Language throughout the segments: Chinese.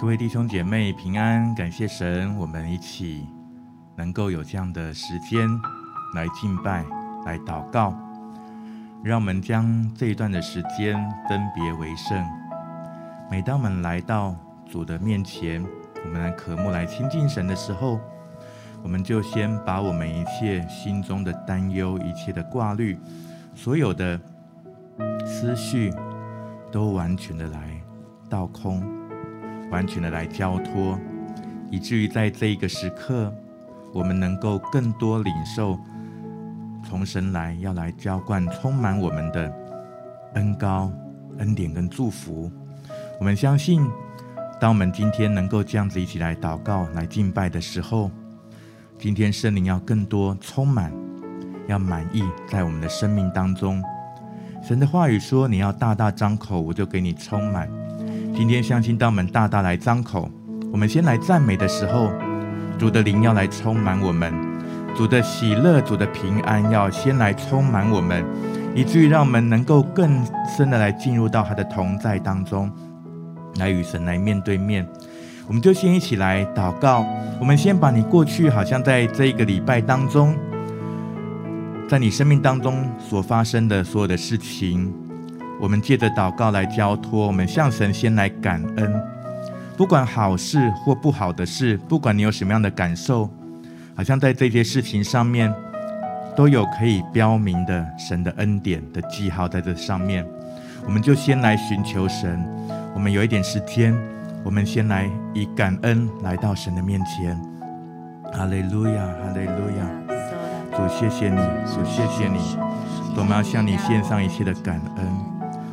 各位弟兄姐妹平安，感谢神，我们一起能够有这样的时间来敬拜、来祷告，让我们将这一段的时间分别为圣。每当我们来到主的面前，我们来渴慕、来亲近神的时候，我们就先把我们一切心中的担忧、一切的挂虑、所有的思绪，都完全的来倒空。完全的来交托，以至于在这一个时刻，我们能够更多领受从神来要来浇灌、充满我们的恩膏、恩典跟祝福。我们相信，当我们今天能够这样子一起来祷告、来敬拜的时候，今天圣灵要更多充满，要满意在我们的生命当中。神的话语说：“你要大大张口，我就给你充满。”今天相信，当我们大大来张口，我们先来赞美的时候，主的灵要来充满我们，主的喜乐、主的平安要先来充满我们，以至于让我们能够更深的来进入到他的同在当中，来与神来面对面。我们就先一起来祷告，我们先把你过去好像在这一个礼拜当中，在你生命当中所发生的所有的事情。我们借着祷告来交托，我们向神先来感恩。不管好事或不好的事，不管你有什么样的感受，好像在这些事情上面都有可以标明的神的恩典的记号在这上面。我们就先来寻求神。我们有一点时间，我们先来以感恩来到神的面前。哈利路亚，哈利路亚。主谢谢你，主谢谢你。我们要向你献上一切的感恩。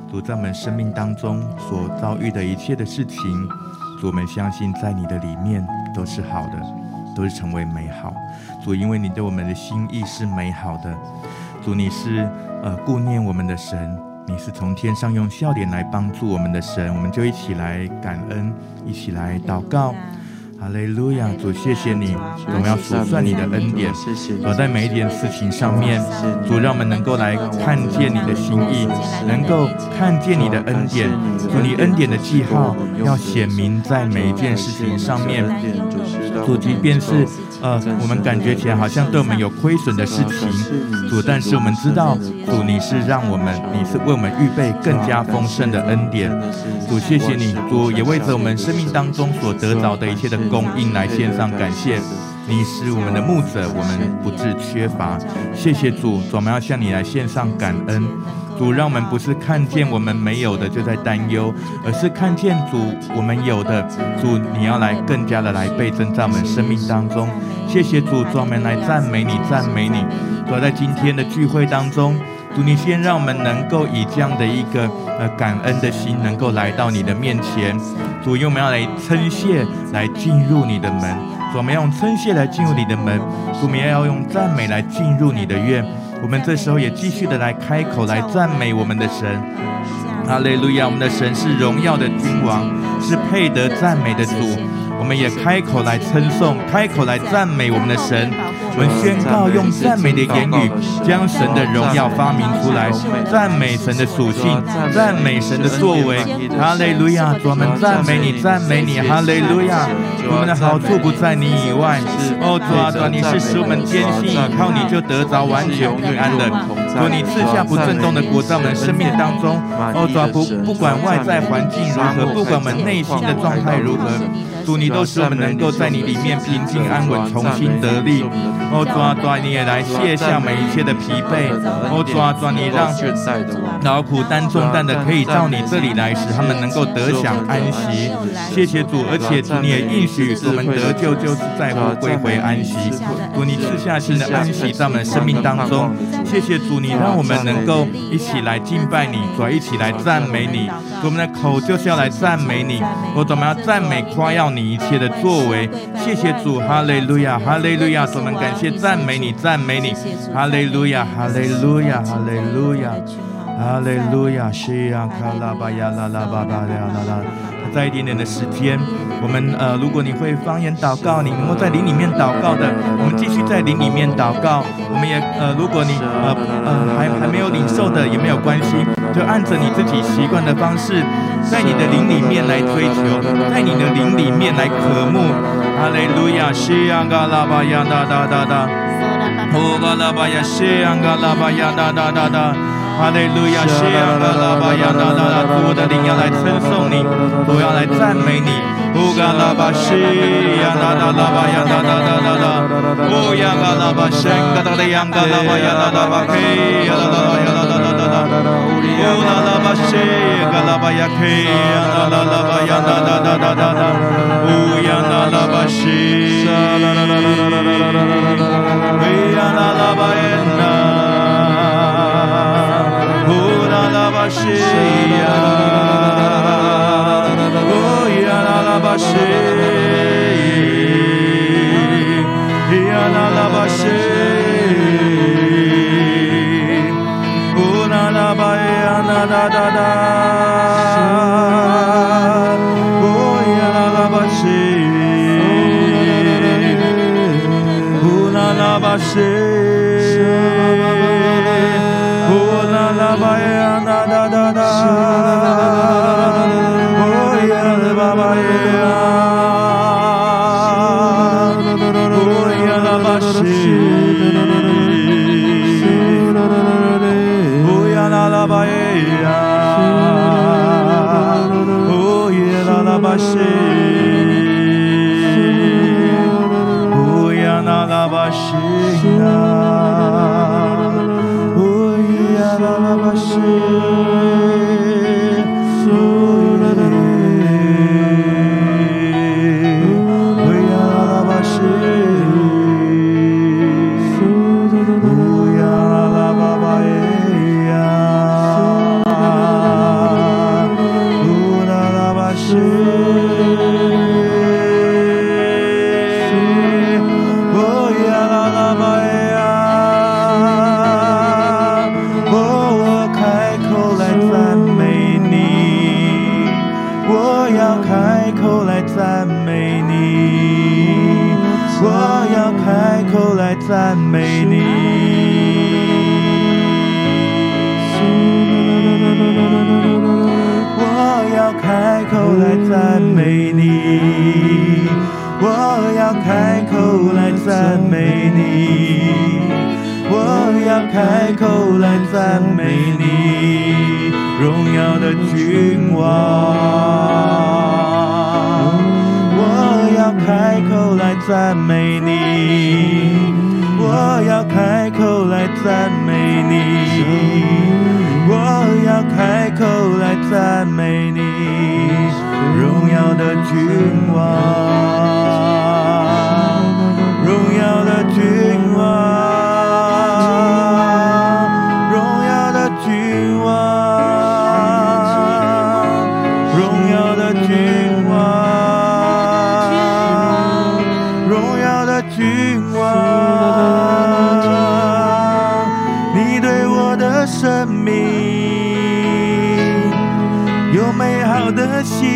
主在我们生命当中所遭遇的一切的事情，主，我们相信在你的里面都是好的，都是成为美好。主，因为你对我们的心意是美好的。主，你是呃顾念我们的神，你是从天上用笑脸来帮助我们的神。我们就一起来感恩，一起来祷告。哈利路亚，主谢谢你，我们要数算你的恩典，走在每一件事情上面，主让我们能够来看见你的心意，能够看见你的恩典，主你恩典的记号要显明在每一件事情上面，主即便是呃我们感觉起来好像对我们有亏损的事情，主但是我们知道主你是让我们，你是为我们预备更加丰盛的恩典，主谢谢你，主也为着我们生命当中所得着的一切的。供应来献上感谢，你是我们的牧者，我们不致缺乏。谢谢主，主我们要向你来献上感恩。主让我们不是看见我们没有的就在担忧，而是看见主我们有的。主你要来更加的来倍增在我们生命当中。谢谢主，主我们来赞美你，赞美你。主在今天的聚会当中。主，你先让我们能够以这样的一个呃感恩的心，能够来到你的面前。主，因为我们要来称谢，来进入你的门。主，我们要用称谢来进入你的门。主，我们也要用赞美来进入你的院。我们这时候也继续的来开口来赞美我们的神。哈利路亚！我们的神是荣耀的君王，是配得赞美的主。我们也开口来称颂，开口来赞美我们的神。我们宣告，用赞美的言语将神的荣耀发明出来，赞美神的属性，赞美神的作为。哈利路亚！主，我们赞美你，赞美你。哈利路亚！我们的好处不在你以外。哦，主啊，主啊，你是使我们坚信依靠你就得着完全平安的。主，你赐下不震动的国在我们生命当中。哦，主啊，不不管外在环境如何，不管我们内心的状态如何。主，你都使我们能够在你里面平静安稳，重新得力。哦，主啊，主啊，你也来卸下每一切的疲惫。哦，主啊，主啊，你让劳苦担重担的可以到你这里来，使他们能够得享安息。谢谢主，而且主你也应许我们得救就是在乎归回安息。主，你赐下新的安息在我们生命当中。谢谢主，你让我们能够一起来敬拜你，主，一起来赞美你。我们的口就是要来赞美你，我怎么要赞美夸耀你一切的作为？谢谢主，哈利路亚，哈利路亚，我们感谢赞美你，赞美你，哈利路亚，哈利路亚，哈利路亚，哈利路亚，西呀卡拉巴呀啦啦巴巴呀啦啦。再一点点的时间，我们呃，如果你会方言祷告，你能够在灵里面祷告的，我们继续在灵里面祷告。我们也呃，如果你呃呃还还没有领受的也没有关系，就按着你自己习惯的方式，在你的灵里面来追求，在你的灵里面来渴慕。哈利路亚，西呀嘎拉巴呀哒哒哒哒，呼嘎拉巴呀，西呀嘎拉巴呀哒哒哒哒。哈利路亚，谢啊，拉拉巴呀，拉拉拉，我的灵要来称颂你，我要来赞美你。乌嘎拉巴西呀，拉拉拉巴呀，拉拉拉拉拉，乌呀嘎拉巴西嘎达的呀，嘎拉巴呀，拉拉巴嘿呀，拉拉呀，拉拉拉拉拉，乌拉拉巴西嘎拉巴呀，嘿呀，拉拉拉巴呀，拉拉拉拉拉拉，乌呀拉拉巴西，乌呀拉拉巴呀。拉巴西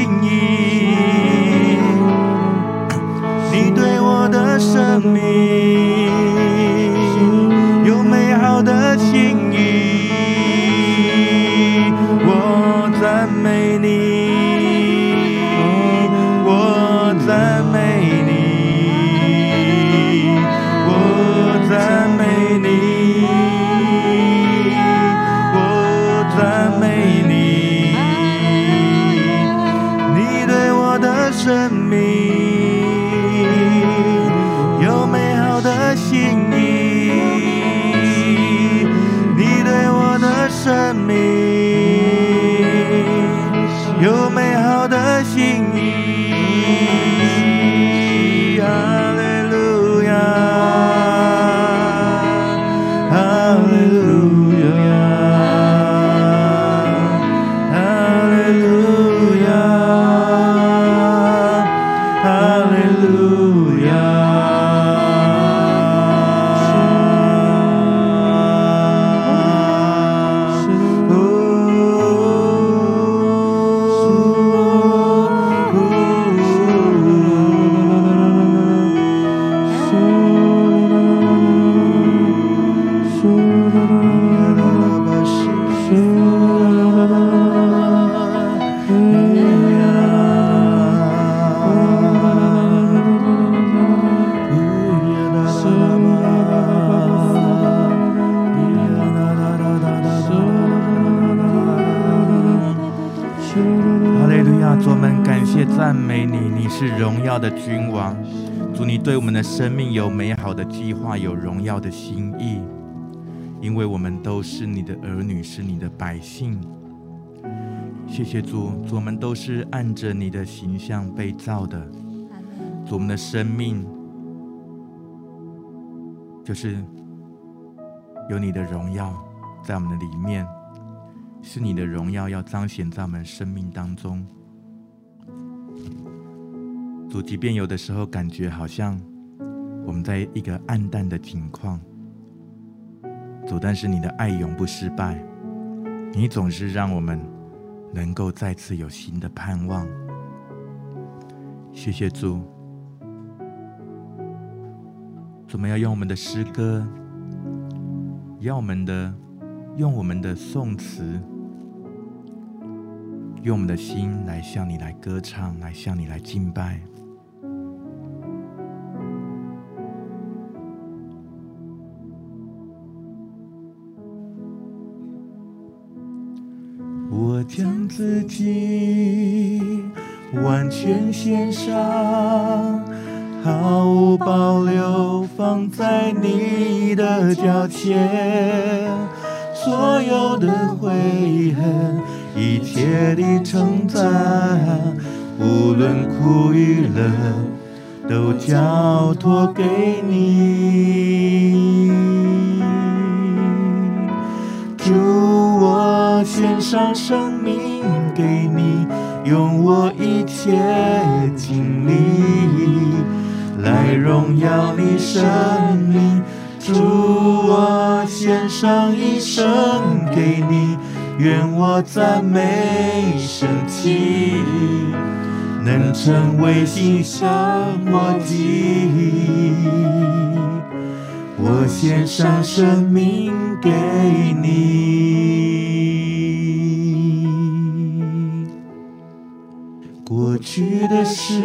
定义你对我的生命主，你对我们的生命有美好的计划，有荣耀的心意，因为我们都是你的儿女，是你的百姓。谢谢主，主，我们都是按着你的形象被造的。主，我们的生命就是有你的荣耀在我们的里面。是你的荣耀要彰显在我们生命当中，主，即便有的时候感觉好像我们在一个暗淡的境况，主，但是你的爱永不失败，你总是让我们能够再次有新的盼望。谢谢主，我们要用我们的诗歌，要我们的用我们的颂词。用我们的心来向你来歌唱，来向你来敬拜。我将自己完全献上，毫无保留放在你的脚前，所有的悔恨。一切的称赞，无论苦与乐，都交托给你。主，我献上生命给你，用我一切精力来荣耀你生命。主，我献上一生给你。愿我赞美圣体，能成为馨香火祭。我献上生命给你，过去的事，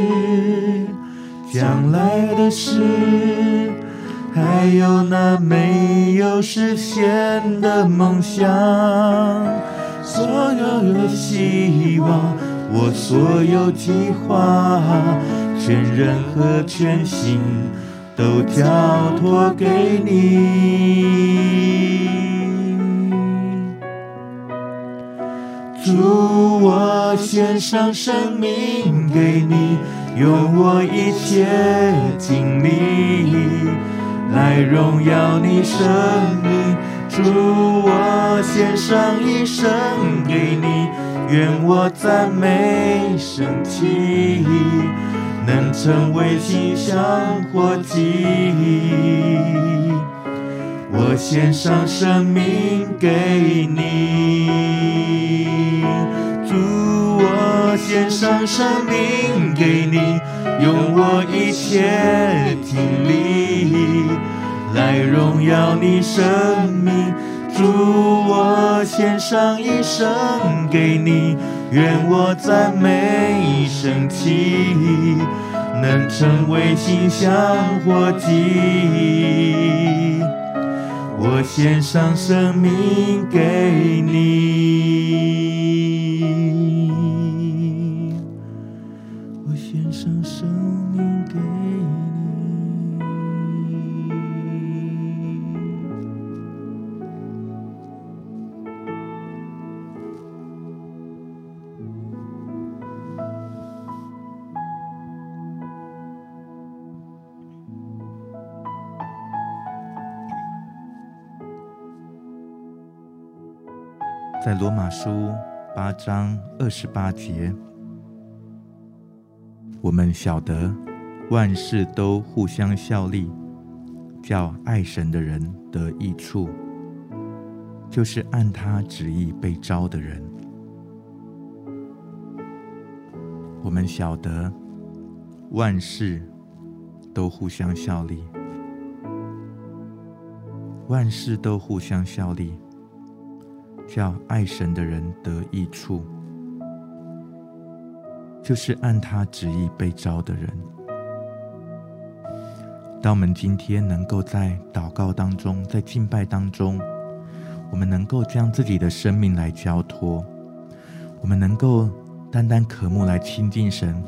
将来的事，还有那没有实现的梦想。所有的希望，我所有计划，全人和全心都交托给你。主，我献上生命给你，用我一切精力来荣耀你生命。主，我献上一生给你，愿我赞美圣体，能成为馨香火祭。我献上生命给你，献上生命给你，用我一切精力。来荣耀你生命，主，我献上一生给你，愿我赞美圣体，能成为馨香火祭。我献上生命给你，书八章二十八节，我们晓得万事都互相效力，叫爱神的人得益处，就是按他旨意被招的人。我们晓得万事都互相效力，万事都互相效力。叫爱神的人得益处，就是按他旨意被召的人。当我们今天能够在祷告当中，在敬拜当中，我们能够将自己的生命来交托，我们能够单单渴慕来亲近神，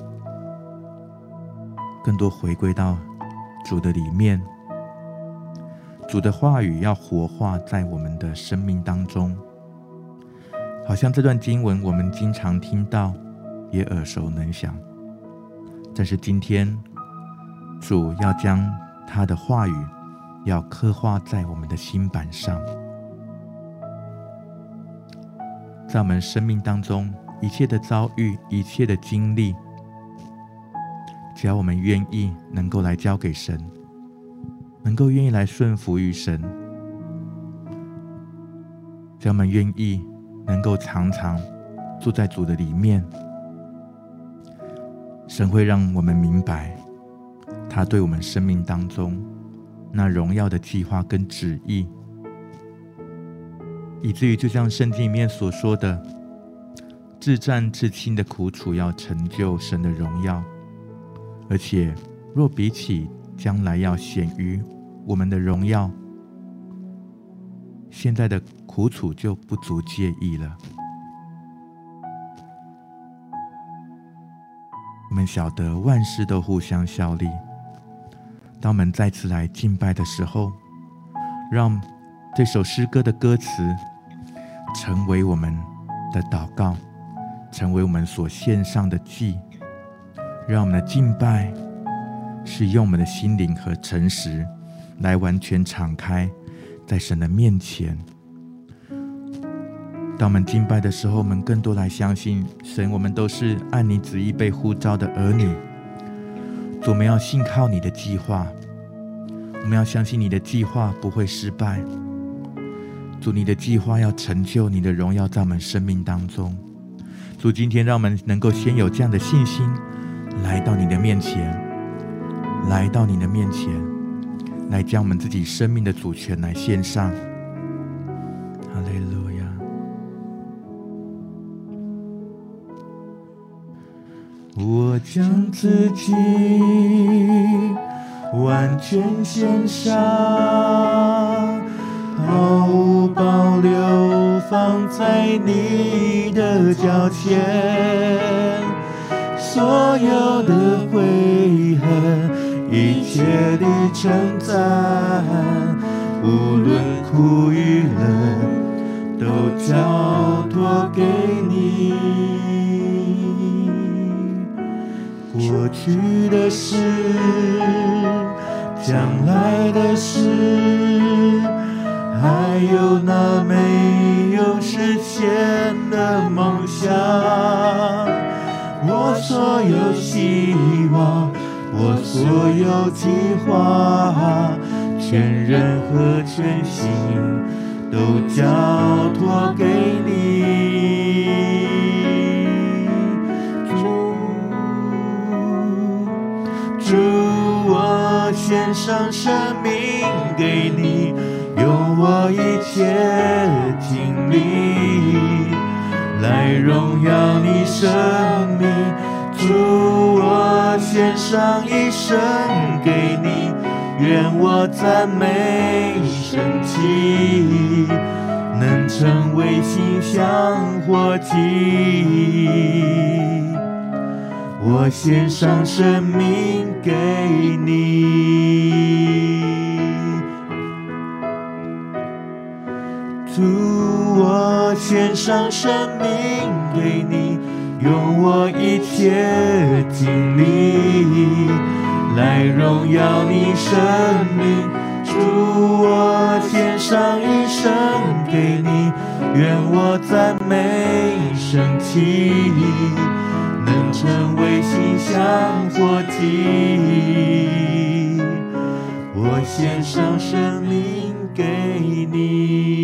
更多回归到主的里面，主的话语要活化在我们的生命当中。好像这段经文我们经常听到，也耳熟能详。但是今天，主要将他的话语要刻画在我们的心版上，在我们生命当中一切的遭遇、一切的经历，只要我们愿意，能够来交给神，能够愿意来顺服于神，只要我们愿意。能够常常住在主的里面，神会让我们明白他对我们生命当中那荣耀的计划跟旨意，以至于就像圣经里面所说的，至战至轻的苦楚要成就神的荣耀，而且若比起将来要显于我们的荣耀，现在的苦楚就不足介意了。我们晓得万事都互相效力。当我们再次来敬拜的时候，让这首诗歌的歌词成为我们的祷告，成为我们所献上的祭。让我们的敬拜是用我们的心灵和诚实来完全敞开。在神的面前，当我们敬拜的时候，我们更多来相信神。我们都是按你旨意被呼召的儿女，主，我们要信靠你的计划，我们要相信你的计划不会失败。主，你的计划要成就你的荣耀在我们生命当中。主，今天让我们能够先有这样的信心，来到你的面前，来到你的面前。来将我们自己生命的主权来献上，我将自己完全献上，毫无保留放在你的脚前，所有的悔恨。一切的称赞，无论苦与乐，都交托给你。过去的事，将来的事，还有那没有实现的梦想，我所有希望。我所有计划，全人和全心都交托给你，献上生命给你，用我一切精力来荣耀你生命。主，我献上一生给你，愿我赞美神迹，能成为馨香火祭。我献上生命给你，主，我献上生命给你。用我一切精力来荣耀你生命，主，我献上一生给你，愿我赞美升起，能成为馨香火祭。我献上生命给你。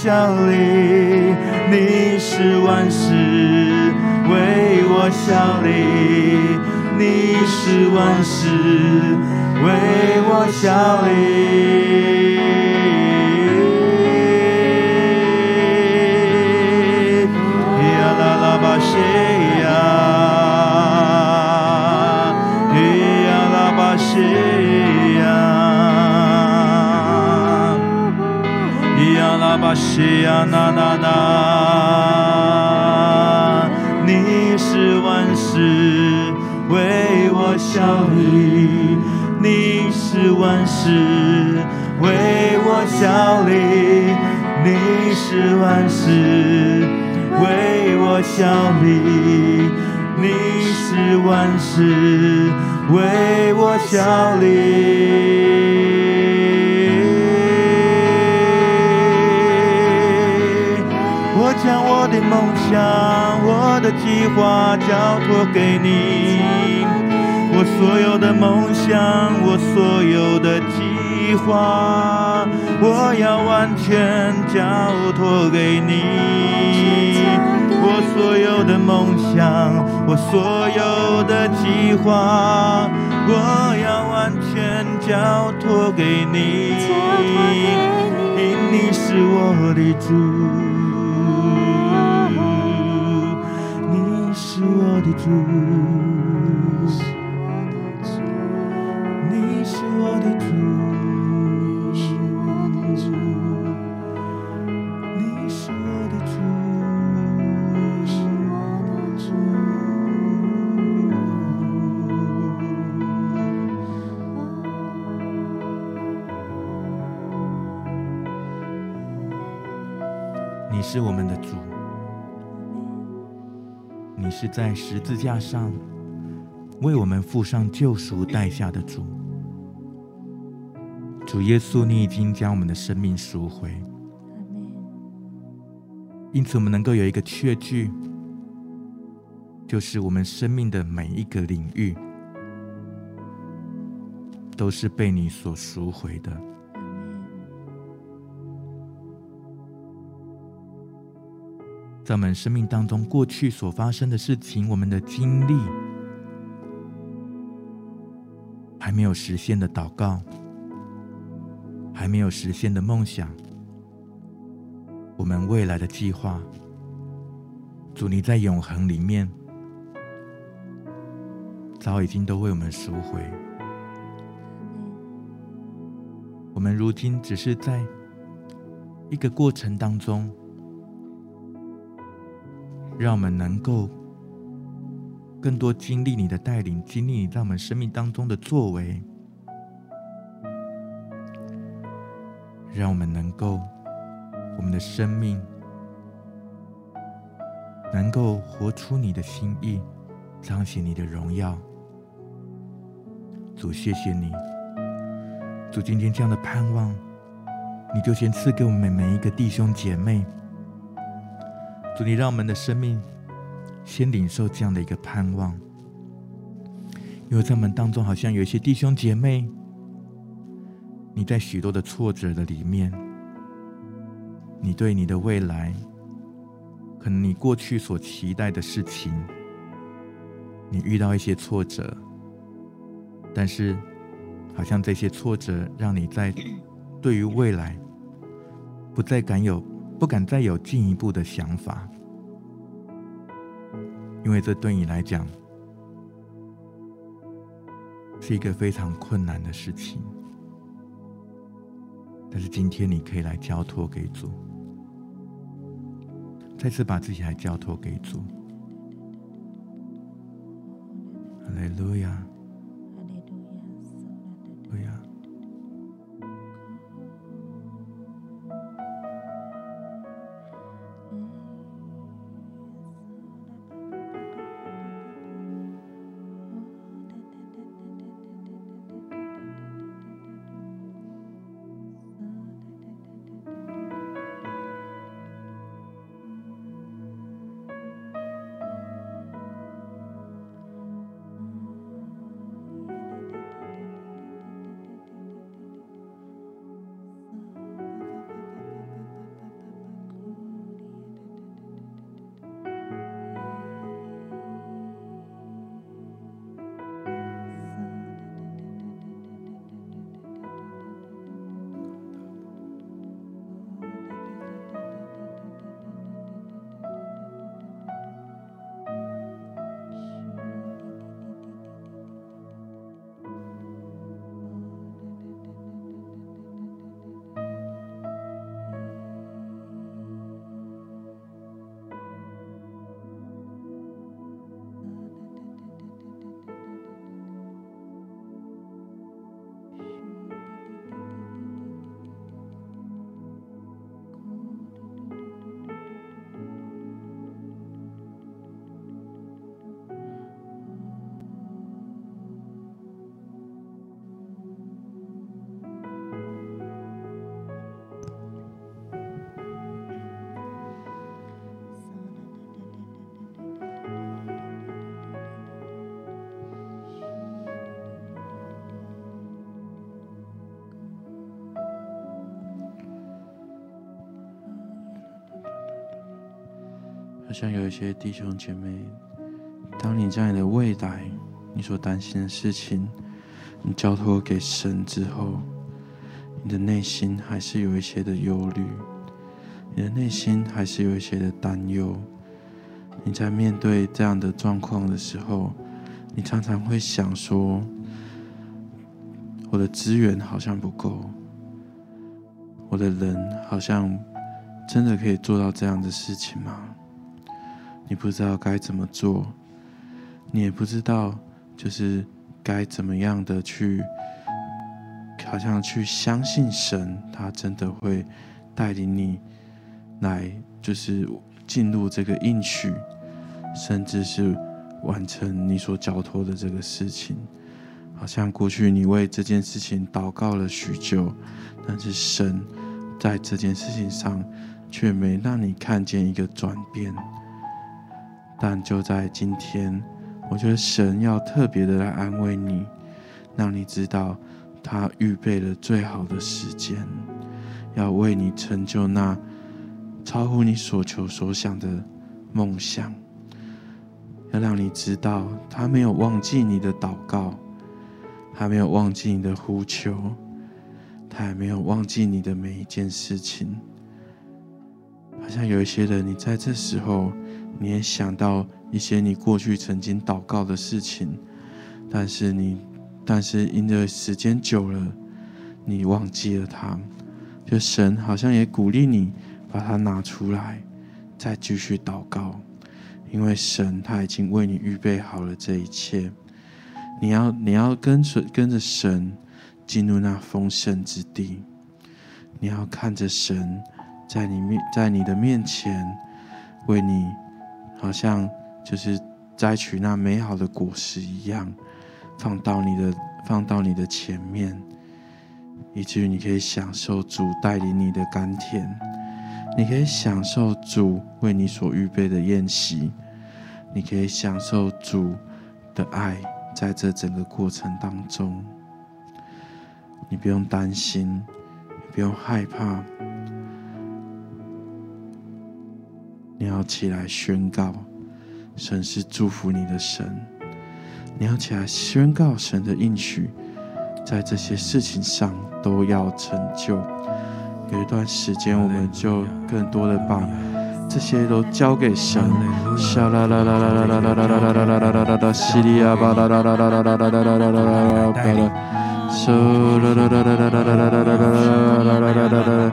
效力，你是万世为我效力，你是万世为我效力。西呀那那那，你是万事为我效力，你是万事为我效力，你是万事为我效力，你是万事为我效力。将我的梦想、我的计划交托给你，我所有的梦想，我所有的计划，我要完全交托给你。我所有的梦想，我所有的计划，我要完全交托给你。因你是我的主，主，你是我的主，你是我的主，你是我的主，你是我的主。你是我们。在十字架上为我们付上救赎代价的主。主耶稣，你已经将我们的生命赎回，因此我们能够有一个确据，就是我们生命的每一个领域都是被你所赎回的。在我们生命当中，过去所发生的事情，我们的经历，还没有实现的祷告，还没有实现的梦想，我们未来的计划，主你在永恒里面，早已经都为我们赎回。我们如今只是在一个过程当中。让我们能够更多经历你的带领，经历你在我们生命当中的作为，让我们能够我们的生命能够活出你的心意，彰显你的荣耀。主，谢谢你，主，今天这样的盼望，你就先赐给我们每一个弟兄姐妹。主，你让我们的生命先领受这样的一个盼望，因为在我们当中好像有一些弟兄姐妹，你在许多的挫折的里面，你对你的未来，可能你过去所期待的事情，你遇到一些挫折，但是好像这些挫折让你在对于未来不再敢有。不敢再有进一步的想法，因为这对你来讲是一个非常困难的事情。但是今天你可以来交托给主，再次把自己来交托给主。哈利路亚，哈利路亚。好像有一些弟兄姐妹，当你将你的未来、你所担心的事情，你交托给神之后，你的内心还是有一些的忧虑，你的内心还是有一些的担忧。你在面对这样的状况的时候，你常常会想说：我的资源好像不够，我的人好像真的可以做到这样的事情吗？你不知道该怎么做，你也不知道就是该怎么样的去，好像去相信神，他真的会带领你来，就是进入这个应许，甚至是完成你所交托的这个事情。好像过去你为这件事情祷告了许久，但是神在这件事情上却没让你看见一个转变。但就在今天，我觉得神要特别的来安慰你，让你知道他预备了最好的时间，要为你成就那超乎你所求所想的梦想，要让你知道他没有忘记你的祷告，他没有忘记你的呼求，他也没有忘记你的每一件事情。好像有一些人，你在这时候。你也想到一些你过去曾经祷告的事情，但是你，但是因为时间久了，你忘记了它。就神好像也鼓励你把它拿出来，再继续祷告，因为神他已经为你预备好了这一切。你要你要跟随跟着神进入那丰盛之地，你要看着神在你面在你的面前为你。好像就是摘取那美好的果实一样，放到你的放到你的前面，以至于你可以享受主带领你的甘甜，你可以享受主为你所预备的宴席，你可以享受主的爱，在这整个过程当中，你不用担心，不用害怕。你要起来宣告，神是祝福你的神。你要起来宣告神的应许，在这些事情上都要成就。有一段时间，我们就更多的把这些都交给神。沙啦啦啦啦啦啦啦啦啦啦啦啦啦啦，西里亚巴啦啦啦啦啦啦啦啦啦啦啦啦，巴拉，沙啦啦啦啦啦啦啦啦啦啦啦啦啦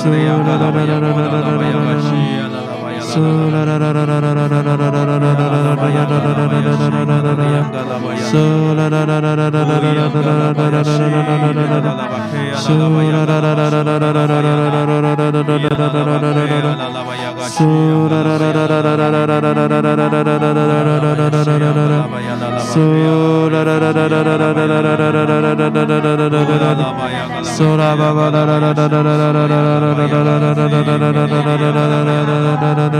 Sura 啦啦啦啦啦啦啦啦啦啦，苏啦啦啦啦啦啦啦啦啦啦啦啦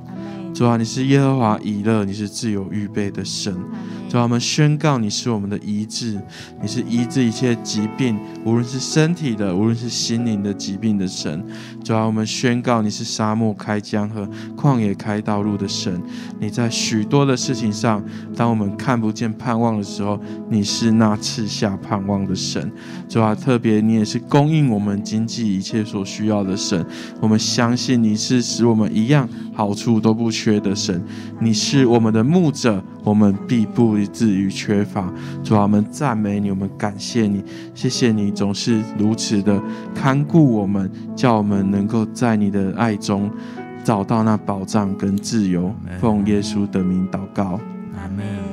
主啊，你是耶和华以勒，你是自由预备的神。主啊，我们宣告你是我们的医治，你是医治一切疾病，无论是身体的，无论是心灵的疾病的神。主啊，我们宣告你是沙漠开江河、旷野开道路的神。你在许多的事情上，当我们看不见盼望的时候，你是那赐下盼望的神。主啊，特别你也是供应我们经济一切所需要的神。我们相信你是使我们一样好处都不缺的神。你是我们的牧者，我们必不至于缺乏。主啊，我们赞美你，我们感谢你，谢谢你总是如此的看顾我们，叫我们能够在你的爱中找到那保障跟自由。奉耶稣的名祷告，阿门。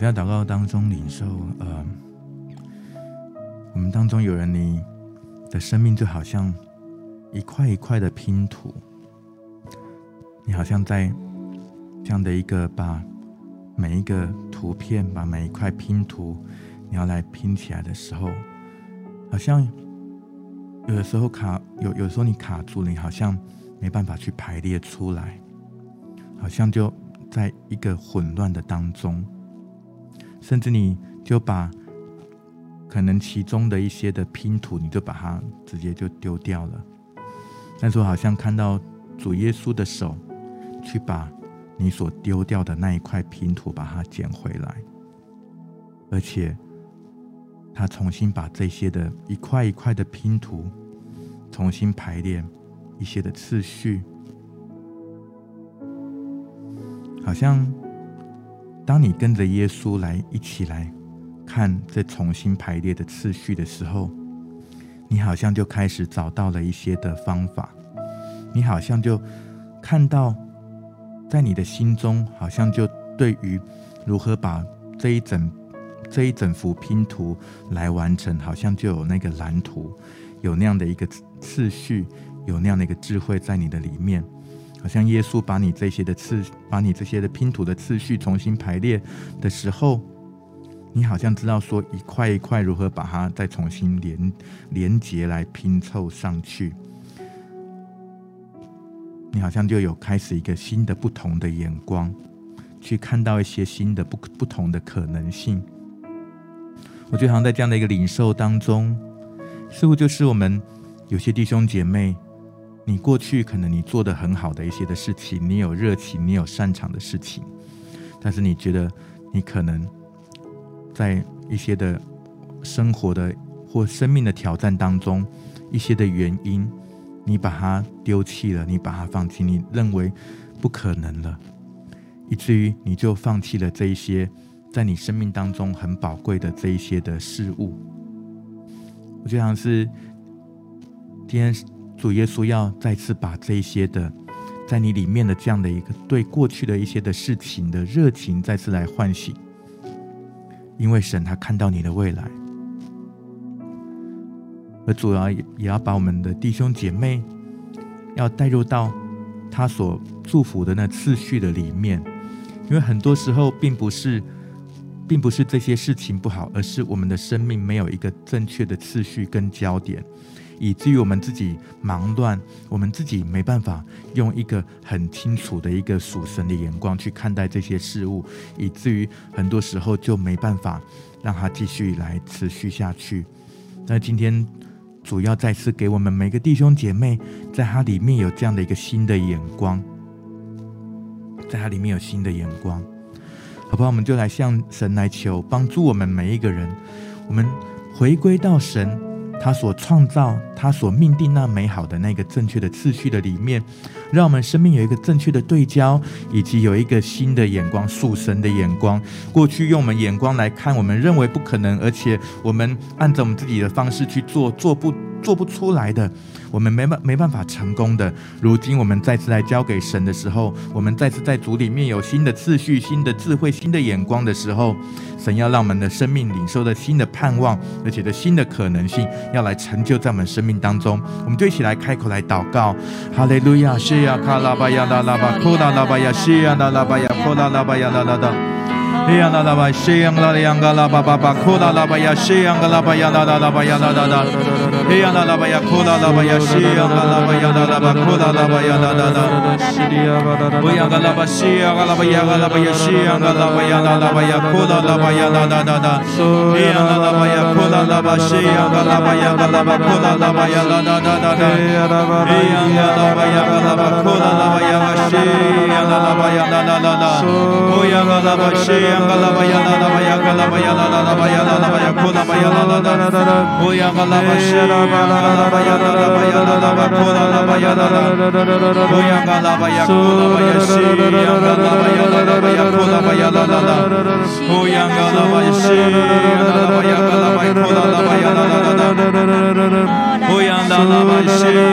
在祷告当中领受，呃，我们当中有人，你的生命就好像一块一块的拼图，你好像在这样的一个把每一个图片，把每一块拼图，你要来拼起来的时候，好像有的时候卡，有有时候你卡住了，你好像没办法去排列出来，好像就在一个混乱的当中。甚至你就把可能其中的一些的拼图，你就把它直接就丢掉了。但是我好像看到主耶稣的手，去把你所丢掉的那一块拼图把它捡回来，而且他重新把这些的一块一块的拼图重新排列一些的次序，好像。当你跟着耶稣来一起来看这重新排列的次序的时候，你好像就开始找到了一些的方法，你好像就看到，在你的心中，好像就对于如何把这一整这一整幅拼图来完成，好像就有那个蓝图，有那样的一个次序，有那样的一个智慧在你的里面。好像耶稣把你这些的次，把你这些的拼图的次序重新排列的时候，你好像知道说一块一块如何把它再重新连连接来拼凑上去。你好像就有开始一个新的不同的眼光，去看到一些新的不不同的可能性。我觉得好像在这样的一个领受当中，似乎就是我们有些弟兄姐妹。你过去可能你做得很好的一些的事情，你有热情，你有擅长的事情，但是你觉得你可能在一些的生活的或生命的挑战当中，一些的原因，你把它丢弃了，你把它放弃，你认为不可能了，以至于你就放弃了这一些在你生命当中很宝贵的这一些的事物。我就像是今天。主耶稣要再次把这一些的，在你里面的这样的一个对过去的一些的事情的热情再次来唤醒，因为神他看到你的未来，而主要也也要把我们的弟兄姐妹要带入到他所祝福的那次序的里面，因为很多时候并不是，并不是这些事情不好，而是我们的生命没有一个正确的次序跟焦点。以至于我们自己忙乱，我们自己没办法用一个很清楚的一个属神的眼光去看待这些事物，以至于很多时候就没办法让它继续来持续下去。那今天主要再次给我们每个弟兄姐妹，在它里面有这样的一个新的眼光，在它里面有新的眼光，好不好？我们就来向神来求帮助我们每一个人，我们回归到神。他所创造、他所命定那美好的那个正确的次序的里面，让我们生命有一个正确的对焦，以及有一个新的眼光、属神的眼光。过去用我们眼光来看，我们认为不可能，而且我们按照我们自己的方式去做，做不做不出来的，我们没办没办法成功的。如今我们再次来交给神的时候，我们再次在主里面有新的次序、新的智慧、新的眼光的时候。神要让我们的生命领受的新的盼望，而且的新的可能性，要来成就在我们生命当中。我们就一起来开口来祷告：哈利路亚！西亚卡拉巴亚拉拉巴库拉拉巴亚西亚拉拉巴亚库拉拉巴亚拉拉拉。西亚拉拉巴西亚拉里亚嘎拉巴巴巴库拉拉巴亚西亚嘎拉巴亚拉拉拉巴亚拉拉拉。西亚拉拉巴亚库拉拉巴亚西亚嘎拉巴亚拉拉巴库拉拉巴亚拉拉拉。不要嘎拉巴西亚嘎拉巴亚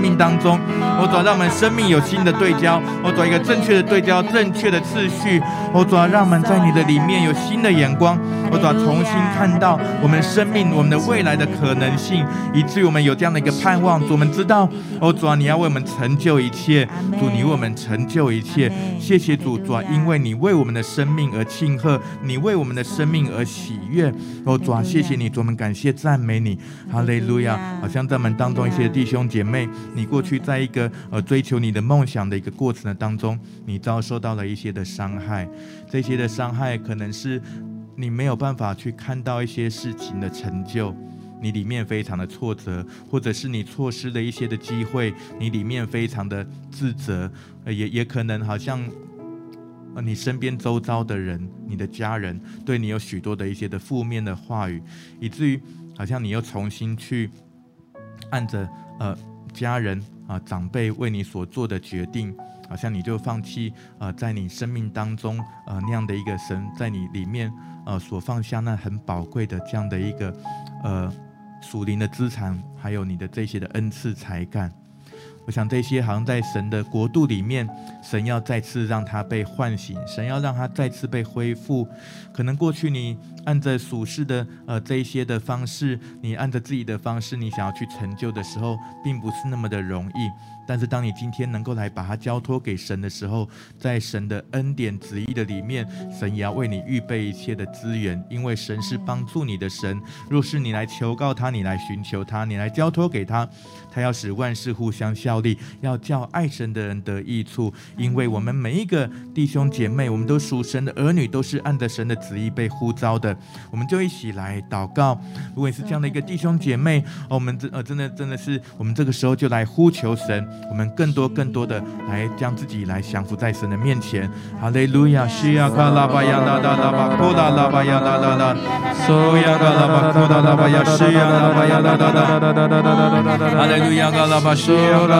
命当中。我主要让我们生命有新的对焦，我主要一个正确的对焦，正确的次序。我主要让我们在你的里面有新的眼光。我主要重新看到我们生命、我们的未来的可能性，以至于我们有这样的一个盼望。主，我们知道，哦，主啊，你要为我们成就一切。主，你为我们成就一切。谢谢主，主啊，因为你为我们的生命而庆贺，你为我们的生命而喜悦。哦，主啊，谢谢你，主，我们感谢赞美你。哈利路亚！好像在我们当中一些弟兄姐妹，你过去在一个呃追求你的梦想的一个过程的当中，你遭受到了一些的伤害。这些的伤害可能是。你没有办法去看到一些事情的成就，你里面非常的挫折，或者是你错失了一些的机会，你里面非常的自责，也也可能好像，你身边周遭的人，你的家人对你有许多的一些的负面的话语，以至于好像你又重新去按着呃家人啊、长辈为你所做的决定。好像你就放弃呃，在你生命当中呃那样的一个神在你里面呃所放下那很宝贵的这样的一个呃属灵的资产，还有你的这些的恩赐才干。我想这些好像在神的国度里面，神要再次让他被唤醒，神要让他再次被恢复。可能过去你按着属世的呃这一些的方式，你按着自己的方式，你想要去成就的时候，并不是那么的容易。但是，当你今天能够来把它交托给神的时候，在神的恩典旨意的里面，神也要为你预备一切的资源，因为神是帮助你的神。若是你来求告他，你来寻求他，你来交托给他，他要使万事互相效力，要叫爱神的人得益处。因为我们每一个弟兄姐妹，我们都属神的儿女，都是按着神的旨意被呼召的。我们就一起来祷告。如果你是这样的一个弟兄姐妹，我们真呃真的真的是，我们这个时候就来呼求神。我们更多、更多的来将自己来降服在神的面前。哈利路亚，西亚卡拉巴亚拉拉拉巴库拉拉巴亚拉拉拉，苏亚卡拉巴库拉拉巴亚西亚拉巴亚拉拉拉拉拉拉拉拉拉。哈利路亚，卡拉巴西亚拉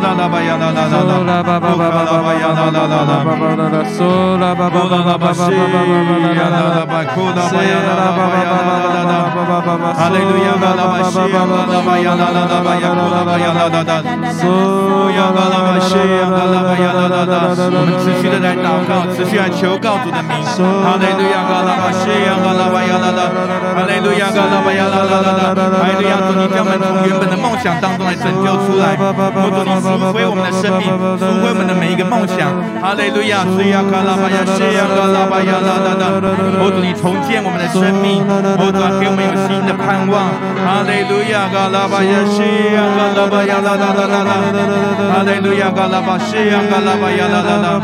拉拉拉巴亚拉拉拉拉拉。乌亚拉拉巴亚卡拉巴亚库拉巴亚拉拉巴亚拉拉拉。乌亚拉巴亚拉巴亚拉拉巴亚拉巴亚拉拉巴亚拉拉拉拉。哈利路亚，卡拉巴。亚，嘎啦吧西呀啦啦啦，呼啦啦吧呀啦啦啦啦，啦吧吧吧吧吧吧呀啦啦啦啦，嗦啦吧吧吧吧吧吧呀啦啦吧，呼啦吧呀啦啦吧呀啦啦啦啦，哈利路亚啦啦吧西呀啦啦吧呀啦啦啦吧呀呼啦吧呀啦啦啦，嗦呀啦啦吧西呀啦啦吧呀啦啦啦，我们持续的来祷告，持续来求告主的名，哈利路亚啦吧西呀啦啦吧呀啦啦，哈利路亚啦吧呀啦啦啦啦，哈利路亚主，你将我们从原本的想当中来拯救出来，我主你赎回我们的生命，赎回我们的每一个梦想，哈利路亚，西呀啦吧呀西呀啦吧呀啦啦啦，我主你重建我们的生命，我主给我们有新的盼望，哈利路亚啦吧呀西呀啦吧呀啦啦啦啦啦，哈利路亚啦吧西呀啦吧呀啦啦啦，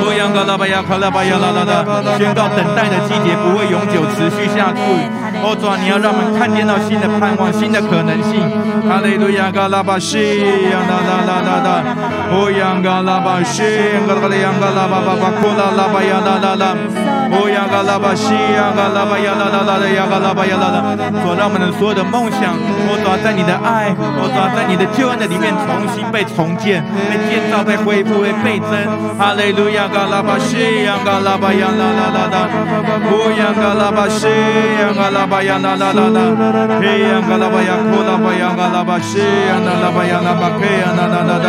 路亚啦吧呀啦吧呀啦啦啦，宣告等待的季节不会永久持续下去，我主你要让我们看见到新的盼望，新的可能性，哈利路亚噶拉巴西呀啦啦啦啦啦，路亚啦吧西呀啦啦啦吧吧吧，库拉啦巴呀啦啦啦，路亚啦吧西呀啦吧呀啦啦啦啦呀啦吧呀啦啦，主让我们的所有的梦想，我主在你的爱，我主在你的救恩的里面重新被重建、被建造、被恢复、被倍增，哈利路亚啦吧西呀啦吧呀啦啦啦啦，路亚啦吧西呀啦吧呀啦啦啦。啦，嘿呀啦吧呀库拉巴西呀啦吧呀啦吧嘿呀啦啦啦啦，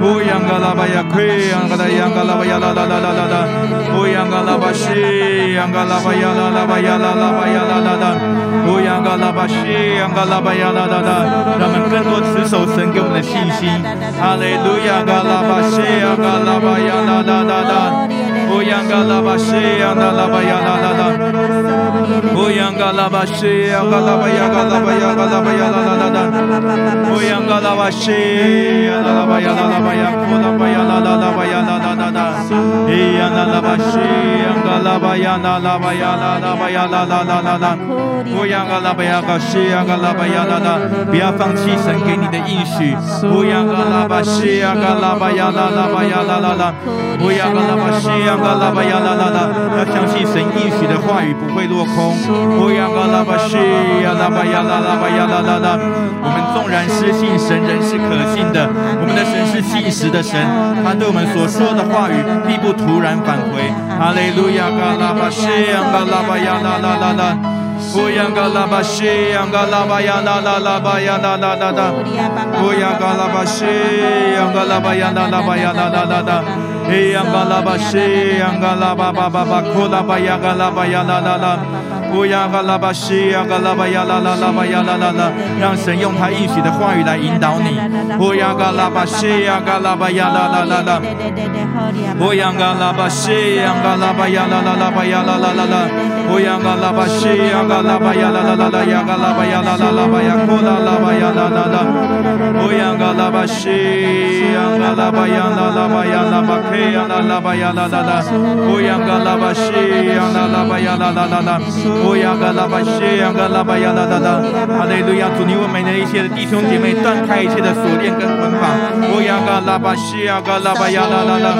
路亚啦吧呀嘿呀啦呀啦吧呀啦啦啦啦啦啦，路亚啦吧西呀啦吧呀啦啦吧呀啦啦吧呀啦啦啦，路亚啦吧西呀啦吧呀啦啦啦，让我们更多持守神给我们的信心，哈利路亚啦吧西呀啦吧呀啦啦啦啦，路亚啦吧西呀啦吧呀啦啦啦，路亚啦吧西呀啦吧呀啦吧呀啦吧呀啦啦啦啦，路亚啦吧西呀啦吧呀啦吧呀，库拉吧呀啦啦啦吧呀啦啦啦啦，咿呀啦啦吧西呀啦吧呀啦啦吧呀啦啦吧呀啦啦啦啦啦，路亚啦吧呀个西呀啦吧呀啦啦，不要放弃神给你的应许，路亚啦吧西呀啦吧呀啦啦吧呀啦啦啦，路亚啦吧西呀啦吧呀啦啦啦，要相信神应许的话语不会落空，路亚啦吧西呀啦吧呀啦啦吧呀啦啦啦，我们纵然失信，神仍是可信的，我们的神是信实的神，他对我们所说的话语必不突然返回，哈利路亚，啦吧西呀啦吧呀啦啦啦啦，路亚啦吧西呀啦吧呀啦啦啦吧呀啦乌呀嘎拉巴西呀嘎拉巴呀啦啦啦巴呀啦啦啦，让神用他应许的话语来引导你。乌呀嘎拉巴西呀嘎拉巴呀啦啦啦啦，乌呀嘎拉巴西呀嘎拉巴呀啦啦啦巴呀啦啦啦啦，乌呀嘎拉巴西呀嘎拉巴呀啦啦啦啦呀嘎拉巴呀啦啦啦巴呀库拉拉巴呀啦啦啦，乌呀嘎拉巴西呀嘎拉巴呀啦啦巴呀啦巴克呀啦啦巴呀啦啦啦，乌呀嘎拉巴西呀啦啦巴呀啦啦啦啦。哦呀，嘎拉巴西呀，嘎拉巴呀，啦啦啦！哈利路亚，主你为每的一些的弟兄姐妹断开一切的锁链跟捆绑。哦呀，嘎拉巴西呀，嘎拉巴呀，啦啦啦！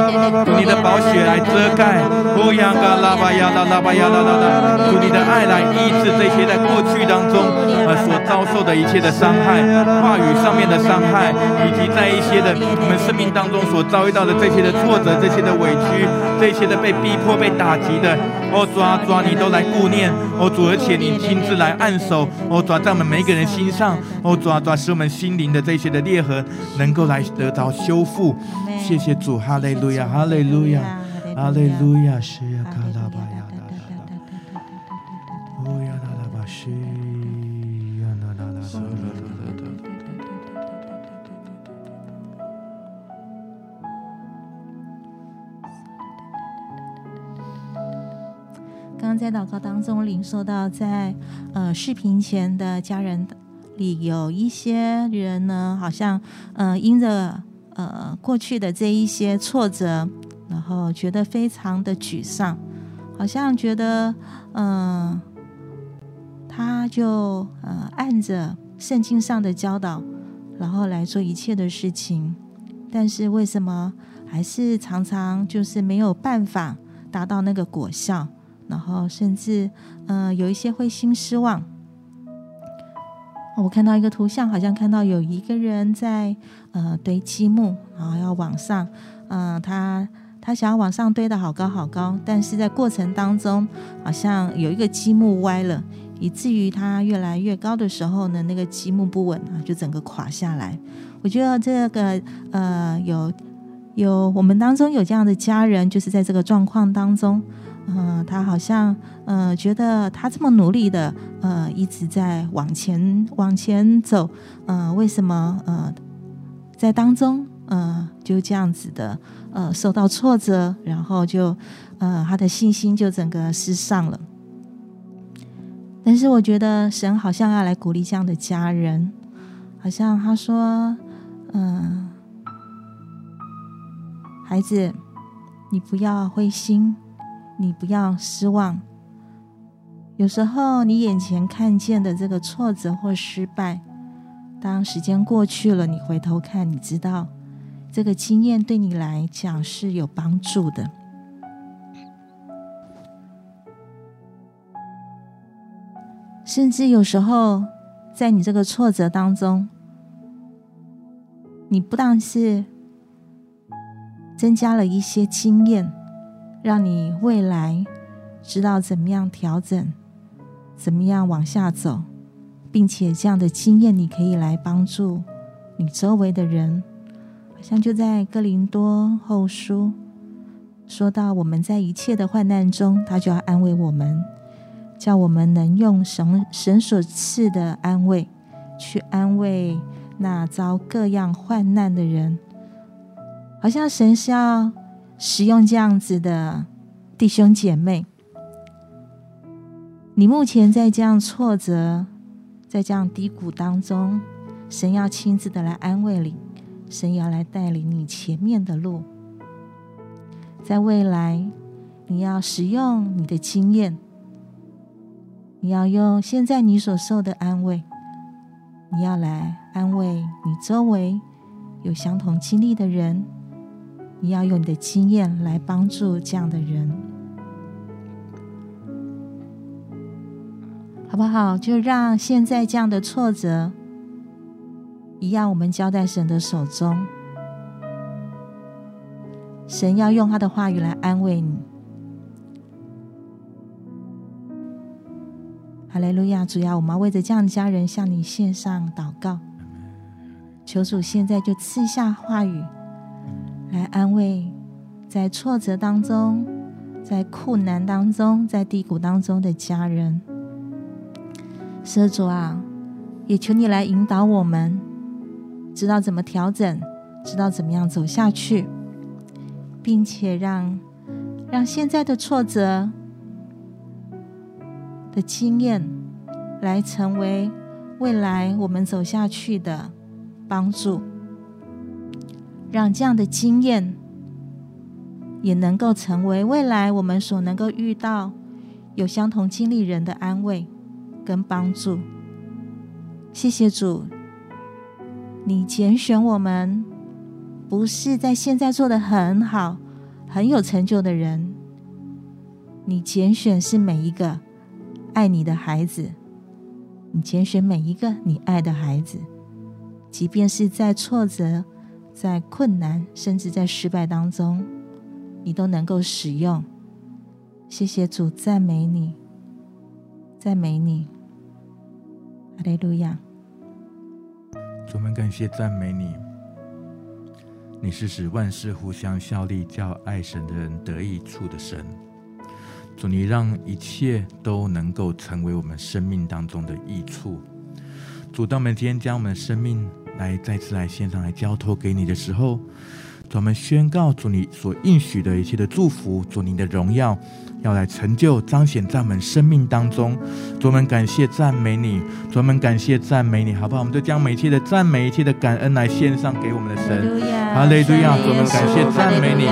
主你的宝血来遮盖。哦呀，嘎拉巴呀，啦啦巴呀，啦啦啦！主你的爱来医治这些在过去当中呃所遭受的一切的伤害，话语上面的伤害，以及在一些的我们生命当中所遭遇到的这些的挫折、这些的委屈、这些的被逼迫、被打击的，哦抓抓你都来顾念。哦主，而且你亲自来按手，哦抓，在我们每一个人心上，哦抓抓使我们心灵的这些的裂痕能够来得到修复。谢谢主，哈利路亚，哈利路亚，哈利路亚，是呀，在祷告当中领受到在，呃视频前的家人里有一些人呢，好像呃因着呃过去的这一些挫折，然后觉得非常的沮丧，好像觉得嗯、呃，他就呃按着圣经上的教导，然后来做一切的事情，但是为什么还是常常就是没有办法达到那个果效？然后甚至，呃，有一些会心失望。我看到一个图像，好像看到有一个人在呃堆积木，然后要往上，嗯、他他想要往上堆得好高好高，但是在过程当中，好像有一个积木歪了，以至于他越来越高的时候呢，那个积木不稳啊，就整个垮下来。我觉得这个呃有有我们当中有这样的家人，就是在这个状况当中。嗯、他好像呃觉得他这么努力的呃一直在往前往前走，呃为什么呃在当中呃就这样子的呃受到挫折，然后就呃他的信心就整个失丧了。但是我觉得神好像要来鼓励这样的家人，好像他说嗯、孩子你不要灰心。你不要失望。有时候，你眼前看见的这个挫折或失败，当时间过去了，你回头看，你知道这个经验对你来讲是有帮助的。甚至有时候，在你这个挫折当中，你不但是增加了一些经验。让你未来知道怎么样调整，怎么样往下走，并且这样的经验你可以来帮助你周围的人。好像就在哥林多后书说到，我们在一切的患难中，他就要安慰我们，叫我们能用神神所赐的安慰去安慰那遭各样患难的人。好像神是要。使用这样子的弟兄姐妹，你目前在这样挫折、在这样低谷当中，神要亲自的来安慰你，神要来带领你前面的路。在未来，你要使用你的经验，你要用现在你所受的安慰，你要来安慰你周围有相同经历的人。你要用你的经验来帮助这样的人，好不好？就让现在这样的挫折一样，我们交在神的手中。神要用他的话语来安慰你。哈利路亚！主要我们要为着这样的家人向你献上祷告，求主现在就赐下话语。来安慰在挫折当中、在困难当中、在低谷当中的家人。施主啊，也求你来引导我们，知道怎么调整，知道怎么样走下去，并且让让现在的挫折的经验来成为未来我们走下去的帮助。让这样的经验也能够成为未来我们所能够遇到有相同经历人的安慰跟帮助。谢谢主，你拣选我们，不是在现在做得很好、很有成就的人，你拣选是每一个爱你的孩子，你拣选每一个你爱的孩子，即便是在挫折。在困难，甚至在失败当中，你都能够使用。谢谢主，赞美你，赞美你，阿利路亚。主们感谢赞美你，你是使万事互相效力，叫爱神的人得益处的神。主，你让一切都能够成为我们生命当中的益处。主，当我们今天将我们的生命。来再次来现场来交托给你的时候，专门宣告主你所应许的一切的祝福，做你的荣耀要来成就彰显在我们生命当中。主，我们感谢赞美你，主，我们感谢赞美你，好不好？我们就将每一切的赞美、一切的感恩来献上给我们的神。哈利路亚！主，我们感谢赞美你。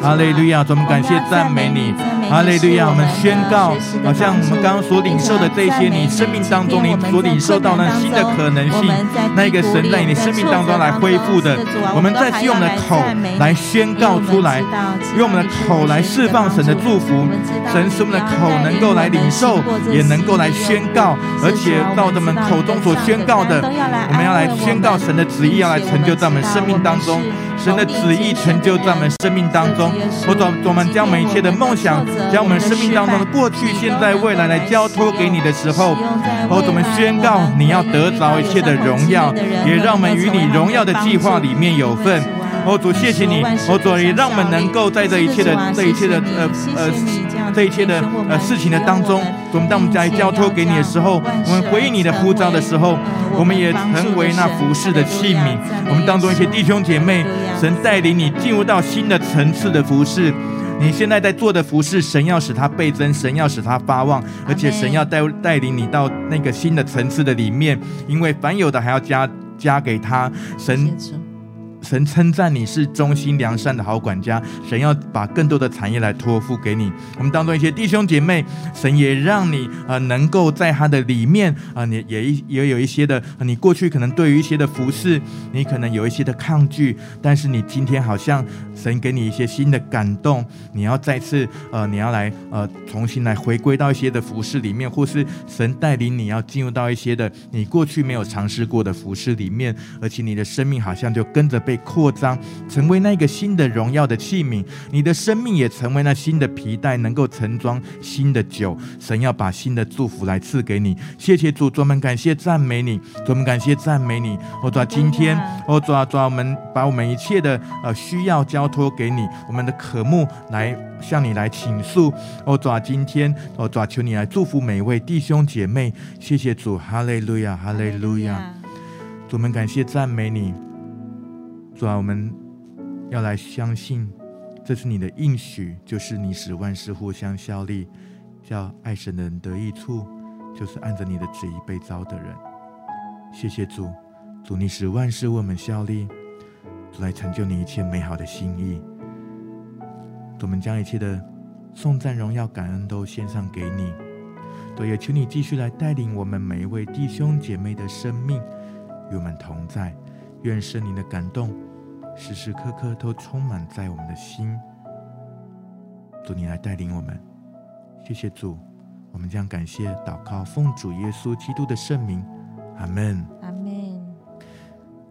哈利路亚！主，我们感谢赞美你。哈利路亚！我们宣告，好像我们刚刚所领受的这些，你生命当中你所领受到那新的可能性，那个神在你生命当中来恢复的，我们再次用我们的口来宣告出来，用我们的口来释放神的祝福。神使我们的口能够来领受，也能够来宣告，而且到我们口中所宣告的，我们要来宣告神的旨意，要来成就在我们生命当中。神的旨意成就在我们生命当中。我总我们将我们一切的梦想，将我们生命当中的过去、现在、未来来交托给你的时候，我怎么宣告你要得着一切的荣耀，也让我们与你荣耀的计划里面有份。哦，主，谢谢你，哦，主，也让我们能够在这一切的、这一切的呃呃这一切的呃事情的当中，我们当我们来交托给你的时候，我们回应你的呼召的时候，我们也成为那服侍的器皿。我们当中一些弟兄姐妹，神带领你进入到新的层次的服侍。你现在在做的服饰，神要使它倍增，神要使它发旺，而且神要带带领你到那个新的层次的里面，因为凡有的还要加加给他，神。神称赞你是忠心良善的好管家，神要把更多的产业来托付给你。我们当中一些弟兄姐妹，神也让你、呃、能够在他的里面啊、你也也也有一些的，你过去可能对于一些的服饰，你可能有一些的抗拒，但是你今天好像神给你一些新的感动，你要再次呃，你要来呃重新来回归到一些的服饰里面，或是神带领你要进入到一些的你过去没有尝试过的服饰里面，而且你的生命好像就跟着被。扩张，成为那个新的荣耀的器皿，你的生命也成为那新的皮带，能够盛装新的酒。神要把新的祝福来赐给你。谢谢主，主们感谢赞美你，专门感谢赞美你。我抓今天，我抓抓我们把我们一切的呃需要交托给你，我们的渴慕来向你来倾诉。我抓今天，我抓求你来祝福每一位弟兄姐妹。谢谢主，哈利路亚，哈利路亚。主们感谢赞美你。主啊，我们要来相信，这是你的应许，就是你使万事互相效力，叫爱神的人得益处，就是按着你的旨意被招的人。谢谢主，主你使万事为我们效力，主来成就你一切美好的心意。我们将一切的颂赞、荣耀、感恩都献上给你。主也求你继续来带领我们每一位弟兄姐妹的生命，与我们同在。愿圣灵的感动时时刻刻都充满在我们的心。主，你来带领我们，谢谢主，我们将感谢祷告，奉主耶稣基督的圣名，阿门，阿门。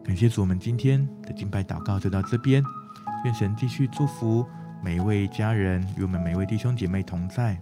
感谢主，我们今天的敬拜祷告就到这边。愿神继续祝福每一位家人，与我们每一位弟兄姐妹同在。